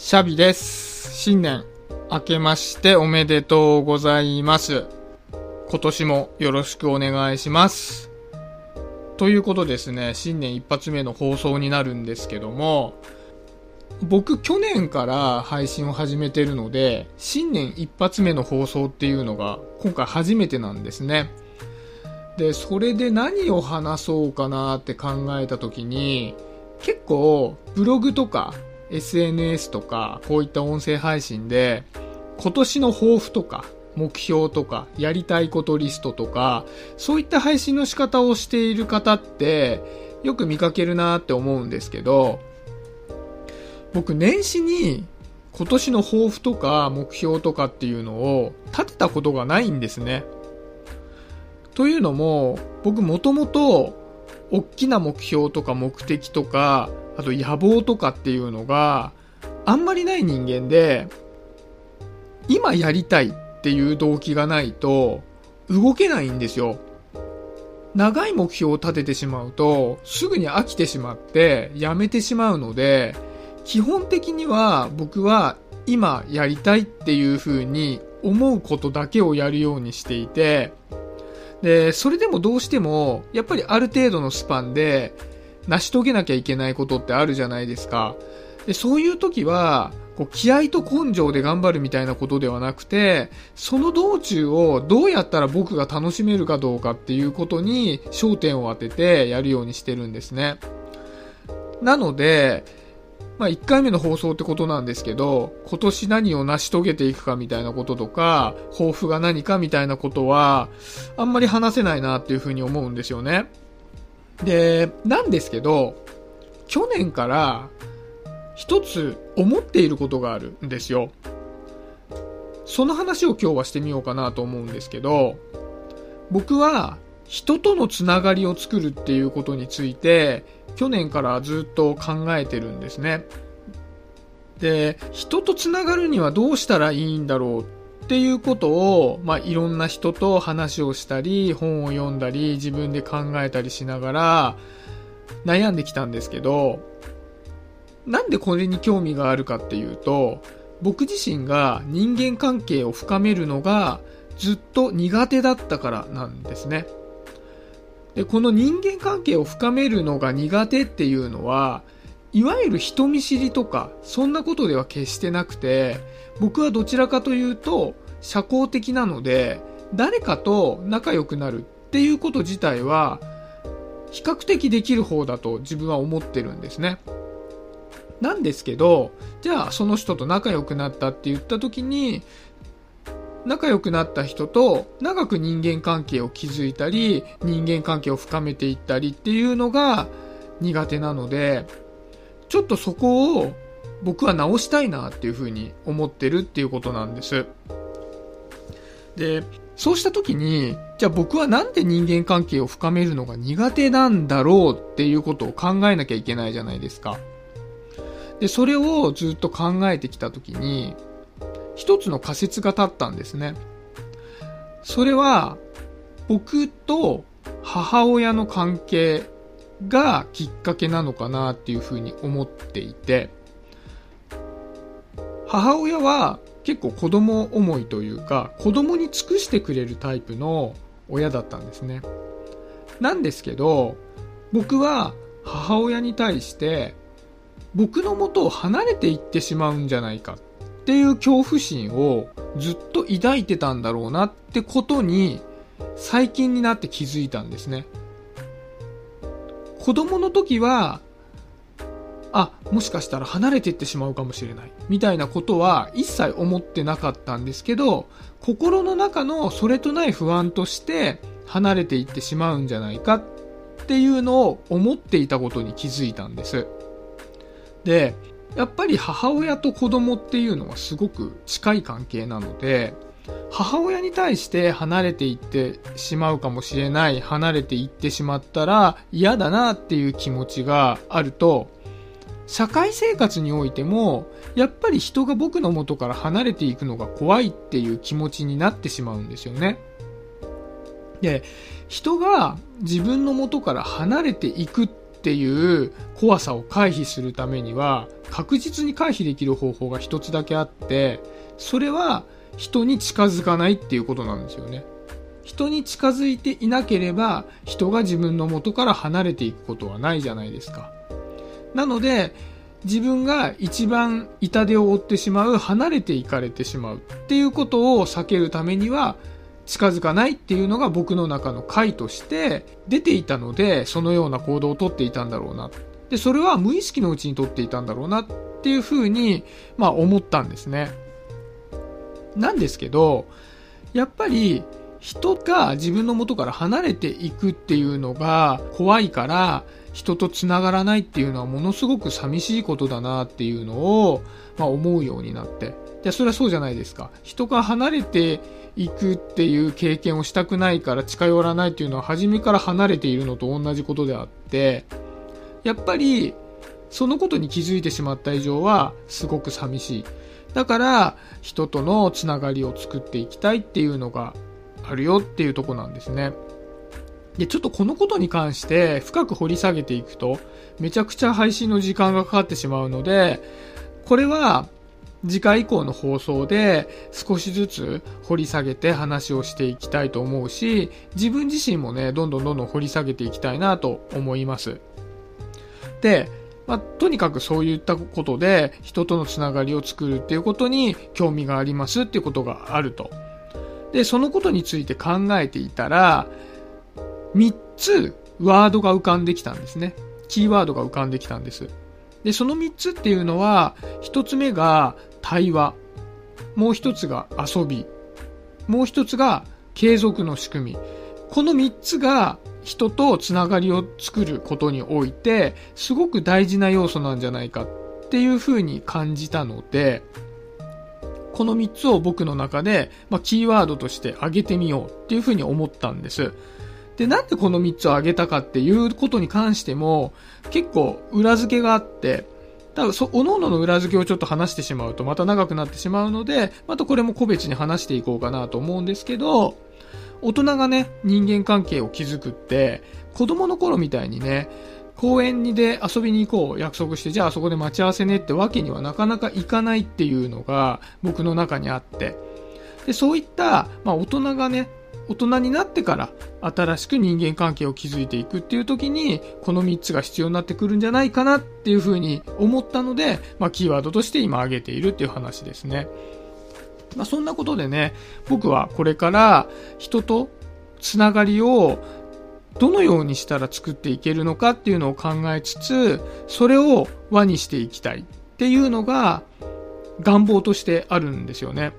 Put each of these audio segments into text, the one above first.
シャビです。新年明けましておめでとうございます。今年もよろしくお願いします。ということですね、新年一発目の放送になるんですけども、僕去年から配信を始めてるので、新年一発目の放送っていうのが今回初めてなんですね。で、それで何を話そうかなって考えた時に、結構ブログとか SNS とかこういった音声配信で今年の抱負とか目標とかやりたいことリストとかそういった配信の仕方をしている方ってよく見かけるなって思うんですけど僕年始に今年の抱負とか目標とかっていうのを立てたことがないんですね。というのも僕もともと大きな目標とか目的とかあと野望とかっていうのがあんまりない人間で今やりたいっていう動機がないと動けないんですよ。長い目標を立ててしまうとすぐに飽きてしまってやめてしまうので基本的には僕は今やりたいっていう風に思うことだけをやるようにしていてで、それでもどうしても、やっぱりある程度のスパンで、成し遂げなきゃいけないことってあるじゃないですか。で、そういう時は、こう気合と根性で頑張るみたいなことではなくて、その道中をどうやったら僕が楽しめるかどうかっていうことに焦点を当ててやるようにしてるんですね。なので、まあ、1回目の放送ってことなんですけど、今年何を成し遂げていくかみたいなこととか、抱負が何かみたいなことは、あんまり話せないなっていうふうに思うんですよね。で、なんですけど、去年から一つ思っていることがあるんですよ。その話を今日はしてみようかなと思うんですけど、僕は人とのつながりを作るっていうことについて、去年からずっと考えてるんですね。で、人とつながるにはどうしたらいいんだろうっっていうことを、まあ、いろんな人と話をしたり、本を読んだり、自分で考えたりしながら悩んできたんですけど、なんでこれに興味があるかっていうと、僕自身が人間関係を深めるのがずっと苦手だったからなんですね。で、この人間関係を深めるのが苦手っていうのは、いわゆる人見知りとか、そんなことでは決してなくて、僕はどちらかというと、社交的なので、誰かと仲良くなるっていうこと自体は、比較的できる方だと自分は思ってるんですね。なんですけど、じゃあその人と仲良くなったって言った時に、仲良くなった人と長く人間関係を築いたり、人間関係を深めていったりっていうのが苦手なので、ちょっとそこを僕は直したいなっていうふうに思ってるっていうことなんです。で、そうした時に、じゃあ僕はなんで人間関係を深めるのが苦手なんだろうっていうことを考えなきゃいけないじゃないですか。で、それをずっと考えてきた時に、一つの仮説が立ったんですね。それは、僕と母親の関係がきっかけなのかなっていうふうに思っていて、母親は結構子供思いというか、子供に尽くしてくれるタイプの親だったんですね。なんですけど、僕は母親に対して、僕の元を離れていってしまうんじゃないかっていう恐怖心をずっと抱いてたんだろうなってことに最近になって気づいたんですね。子供の時は、あ、もしかしたら離れていってしまうかもしれない。みたいなことは一切思ってなかったんですけど、心の中のそれとない不安として離れていってしまうんじゃないかっていうのを思っていたことに気づいたんです。で、やっぱり母親と子供っていうのはすごく近い関係なので、母親に対して離れていってしまうかもしれない、離れていってしまったら嫌だなっていう気持ちがあると、社会生活においても、やっぱり人が僕の元から離れていくのが怖いっていう気持ちになってしまうんですよね。で、人が自分の元から離れていくっていう怖さを回避するためには確実に回避できる方法が一つだけあってそれは人に近づかないっていうことなんですよね。人に近づいていなければ人が自分の元から離れていくことはないじゃないですか。なので自分が一番痛手を負ってしまう離れていかれてしまうっていうことを避けるためには近づかないっていうのが僕の中の解として出ていたのでそのような行動をとっていたんだろうな。でそれは無意識のうちにとっていたんだろうなっていうふうに、まあ、思ったんですね。なんですけどやっぱり人が自分の元から離れていくっていうのが怖いから人と繋がらないっていうのはものすごく寂しいことだなっていうのを、まあ、思うようになって。で、それはそうじゃないですか。人が離れていくっていう経験をしたくないから近寄らないっていうのは初めから離れているのと同じことであって、やっぱりそのことに気づいてしまった以上はすごく寂しい。だから人とのつながりを作っていきたいっていうのがあるよっていうとこなんですね。で、ちょっとこのことに関して深く掘り下げていくと、めちゃくちゃ配信の時間がかかってしまうので、これは次回以降の放送で少しずつ掘り下げて話をしていきたいと思うし、自分自身もね、どんどんどんどん掘り下げていきたいなと思います。で、まあ、とにかくそういったことで人とのつながりを作るっていうことに興味がありますっていうことがあると。で、そのことについて考えていたら、3つワードが浮かんできたんですね。キーワードが浮かんできたんです。で、その3つっていうのは、1つ目が対話、もう1つが遊び、もう1つが継続の仕組み。この3つが人とつながりを作ることにおいて、すごく大事な要素なんじゃないかっていうふうに感じたので、この3つを僕の中で、まあ、キーワードとして挙げてみようっていうふうに思ったんです。で、なんでこの3つを挙げたかっていうことに関しても、結構裏付けがあって、多分そ、おのおのの裏付けをちょっと話してしまうとまた長くなってしまうので、またこれも個別に話していこうかなと思うんですけど、大人がね、人間関係を築くって、子供の頃みたいにね、公園にで遊びに行こう約束して、じゃああそこで待ち合わせねってわけにはなかなかいかないっていうのが僕の中にあって、で、そういった、まあ大人がね、大人になってから新しく人間関係を築いていくっていう時にこの3つが必要になってくるんじゃないかなっていうふうに思ったので、まあ、キーワードとして今挙げているっていう話ですね。まあ、そんなことでね、僕はこれから人とつながりをどのようにしたら作っていけるのかっていうのを考えつつ、それを輪にしていきたいっていうのが願望としてあるんですよね。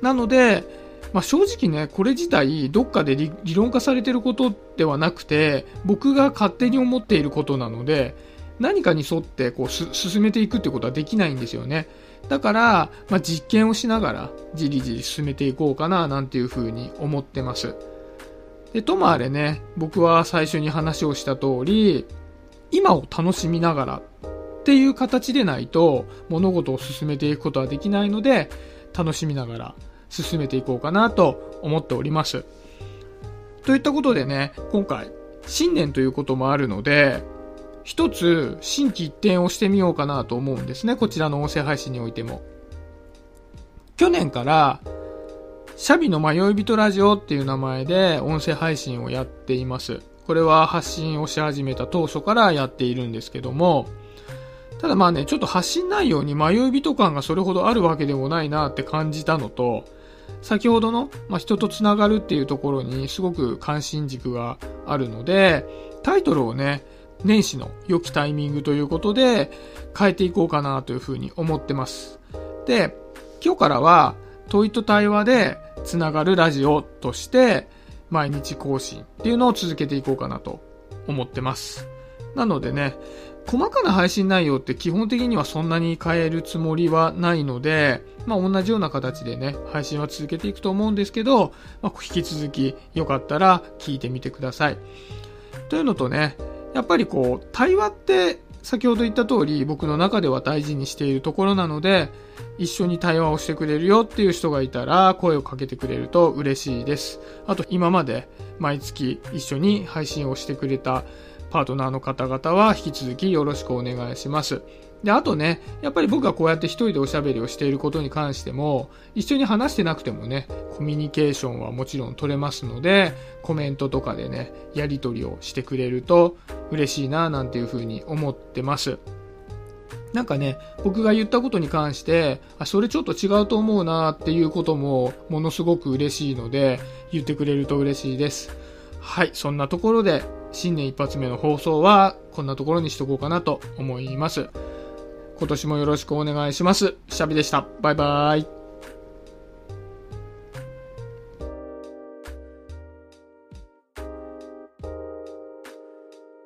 なので、まあ、正直ね、これ自体、どっかで理論化されてることではなくて、僕が勝手に思っていることなので、何かに沿ってこう進めていくってことはできないんですよね。だから、まあ、実験をしながら、じりじり進めていこうかな、なんていうふうに思ってます。で、ともあれね、僕は最初に話をした通り、今を楽しみながらっていう形でないと、物事を進めていくことはできないので、楽しみながら進めていこうかなと思っております。といったことでね、今回、新年ということもあるので、一つ新規一転をしてみようかなと思うんですね。こちらの音声配信においても。去年から、シャビの迷い人ラジオっていう名前で音声配信をやっています。これは発信をし始めた当初からやっているんですけども、ただまあね、ちょっと発信内容に迷い人感がそれほどあるわけでもないなって感じたのと、先ほどの、まあ、人とつながるっていうところにすごく関心軸があるので、タイトルをね、年始の良きタイミングということで変えていこうかなというふうに思ってます。で、今日からは問いと対話でつながるラジオとして毎日更新っていうのを続けていこうかなと思ってます。なのでね、細かな配信内容って基本的にはそんなに変えるつもりはないので、まあ同じような形でね、配信は続けていくと思うんですけど、まあ引き続きよかったら聞いてみてください。というのとね、やっぱりこう、対話って先ほど言った通り僕の中では大事にしているところなので、一緒に対話をしてくれるよっていう人がいたら声をかけてくれると嬉しいです。あと今まで毎月一緒に配信をしてくれたパートナーの方々は引き続きよろしくお願いします。で、あとね、やっぱり僕がこうやって一人でおしゃべりをしていることに関しても、一緒に話してなくてもね、コミュニケーションはもちろん取れますので、コメントとかでね、やり取りをしてくれると嬉しいな、なんていうふうに思ってます。なんかね、僕が言ったことに関して、あ、それちょっと違うと思うなっていうこともものすごく嬉しいので、言ってくれると嬉しいです。はい、そんなところで、新年一発目の放送はこんなところにしとこうかなと思います。今年もよろしくお願いします。シャビでした。バイバイ。